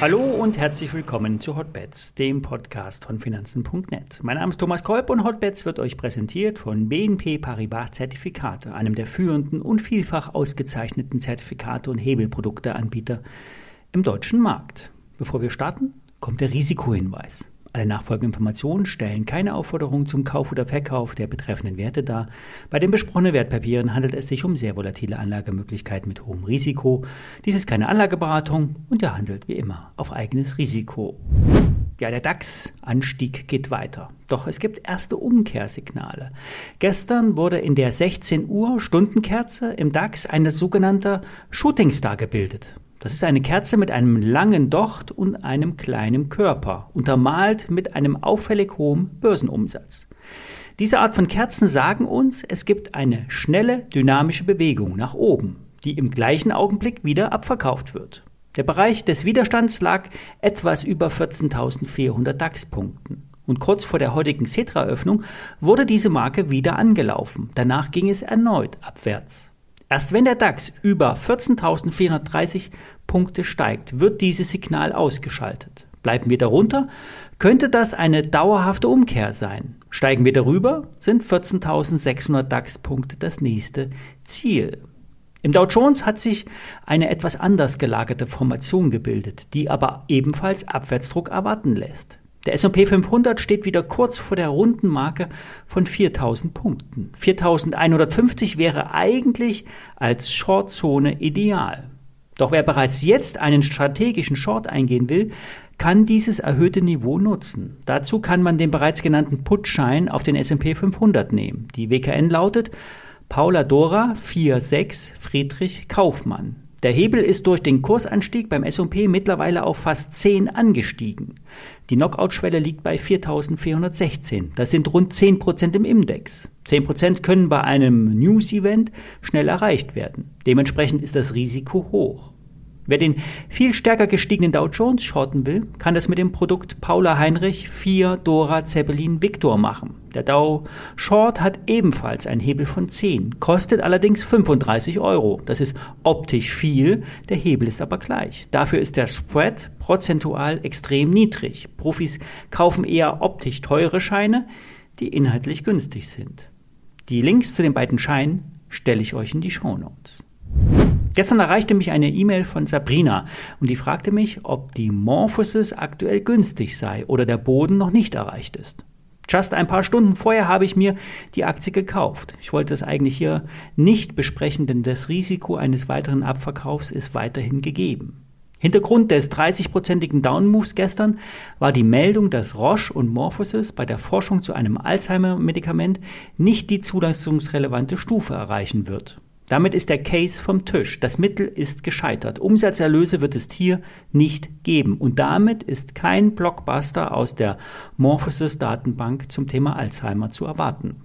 Hallo und herzlich willkommen zu Hotbets, dem Podcast von Finanzen.net. Mein Name ist Thomas Kolb und Hotbets wird euch präsentiert von BNP Paribas Zertifikate, einem der führenden und vielfach ausgezeichneten Zertifikate und Hebelprodukteanbieter im deutschen Markt. Bevor wir starten, kommt der Risikohinweis. Alle nachfolgenden Informationen stellen keine Aufforderung zum Kauf oder Verkauf der betreffenden Werte dar. Bei den besprochenen Wertpapieren handelt es sich um sehr volatile Anlagemöglichkeiten mit hohem Risiko. Dies ist keine Anlageberatung und er handelt wie immer auf eigenes Risiko. Ja, der DAX-Anstieg geht weiter. Doch es gibt erste Umkehrsignale. Gestern wurde in der 16 Uhr Stundenkerze im DAX eine sogenannte Shooting Star gebildet. Das ist eine Kerze mit einem langen Docht und einem kleinen Körper, untermalt mit einem auffällig hohen Börsenumsatz. Diese Art von Kerzen sagen uns, es gibt eine schnelle dynamische Bewegung nach oben, die im gleichen Augenblick wieder abverkauft wird. Der Bereich des Widerstands lag etwas über 14.400 DAX-Punkten. Und kurz vor der heutigen Cetra-Öffnung wurde diese Marke wieder angelaufen. Danach ging es erneut abwärts. Erst wenn der DAX über 14.430 Punkte steigt, wird dieses Signal ausgeschaltet. Bleiben wir darunter, könnte das eine dauerhafte Umkehr sein. Steigen wir darüber, sind 14.600 DAX-Punkte das nächste Ziel. Im Dow Jones hat sich eine etwas anders gelagerte Formation gebildet, die aber ebenfalls Abwärtsdruck erwarten lässt. Der S&P 500 steht wieder kurz vor der runden Marke von 4000 Punkten. 4150 wäre eigentlich als Shortzone ideal. Doch wer bereits jetzt einen strategischen Short eingehen will, kann dieses erhöhte Niveau nutzen. Dazu kann man den bereits genannten Putschein auf den S&P 500 nehmen. Die WKN lautet Paula Dora 46 Friedrich Kaufmann. Der Hebel ist durch den Kursanstieg beim S&P mittlerweile auf fast 10 angestiegen. Die Knockout-Schwelle liegt bei 4.416. Das sind rund 10 Prozent im Index. 10 Prozent können bei einem News-Event schnell erreicht werden. Dementsprechend ist das Risiko hoch. Wer den viel stärker gestiegenen Dow Jones shorten will, kann das mit dem Produkt Paula Heinrich 4 Dora Zeppelin Victor machen. Der Dow Short hat ebenfalls einen Hebel von 10, kostet allerdings 35 Euro. Das ist optisch viel, der Hebel ist aber gleich. Dafür ist der Spread prozentual extrem niedrig. Profis kaufen eher optisch teure Scheine, die inhaltlich günstig sind. Die Links zu den beiden Scheinen stelle ich euch in die Show Notes. Gestern erreichte mich eine E-Mail von Sabrina und die fragte mich, ob die Morphosis aktuell günstig sei oder der Boden noch nicht erreicht ist. Just ein paar Stunden vorher habe ich mir die Aktie gekauft. Ich wollte es eigentlich hier nicht besprechen, denn das Risiko eines weiteren Abverkaufs ist weiterhin gegeben. Hintergrund des 30-prozentigen Downmoves gestern war die Meldung, dass Roche und Morphosis bei der Forschung zu einem Alzheimer-Medikament nicht die zulassungsrelevante Stufe erreichen wird. Damit ist der Case vom Tisch. Das Mittel ist gescheitert. Umsatzerlöse wird es hier nicht geben. Und damit ist kein Blockbuster aus der Morphosis Datenbank zum Thema Alzheimer zu erwarten.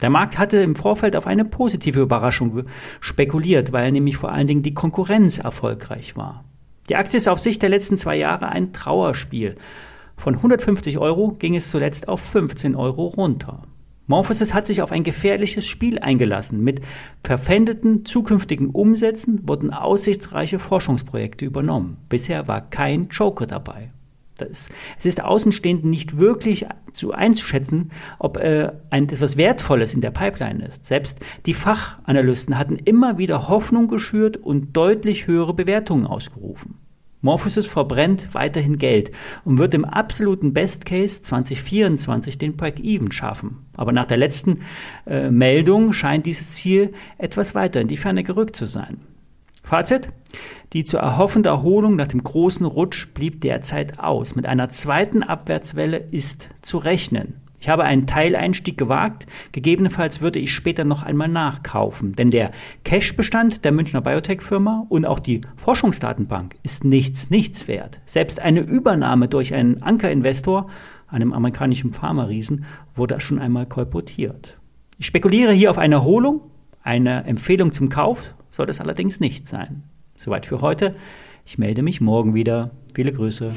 Der Markt hatte im Vorfeld auf eine positive Überraschung spekuliert, weil nämlich vor allen Dingen die Konkurrenz erfolgreich war. Die Aktie ist auf Sicht der letzten zwei Jahre ein Trauerspiel. Von 150 Euro ging es zuletzt auf 15 Euro runter. Morphosis hat sich auf ein gefährliches Spiel eingelassen. Mit verpfändeten zukünftigen Umsätzen wurden aussichtsreiche Forschungsprojekte übernommen. Bisher war kein Joker dabei. Das, es ist Außenstehenden nicht wirklich zu einzuschätzen, ob äh, ein, etwas Wertvolles in der Pipeline ist. Selbst die Fachanalysten hatten immer wieder Hoffnung geschürt und deutlich höhere Bewertungen ausgerufen. Morphosis verbrennt weiterhin Geld und wird im absoluten Best Case 2024 den Break-Even schaffen. Aber nach der letzten äh, Meldung scheint dieses Ziel etwas weiter in die Ferne gerückt zu sein. Fazit. Die zu erhoffende Erholung nach dem großen Rutsch blieb derzeit aus. Mit einer zweiten Abwärtswelle ist zu rechnen. Ich habe einen Teileinstieg gewagt. Gegebenenfalls würde ich später noch einmal nachkaufen. Denn der Cash-Bestand der Münchner Biotech-Firma und auch die Forschungsdatenbank ist nichts, nichts wert. Selbst eine Übernahme durch einen Ankerinvestor, einem amerikanischen Pharma-Riesen, wurde schon einmal kolportiert. Ich spekuliere hier auf eine Erholung. Eine Empfehlung zum Kauf soll es allerdings nicht sein. Soweit für heute. Ich melde mich morgen wieder. Viele Grüße.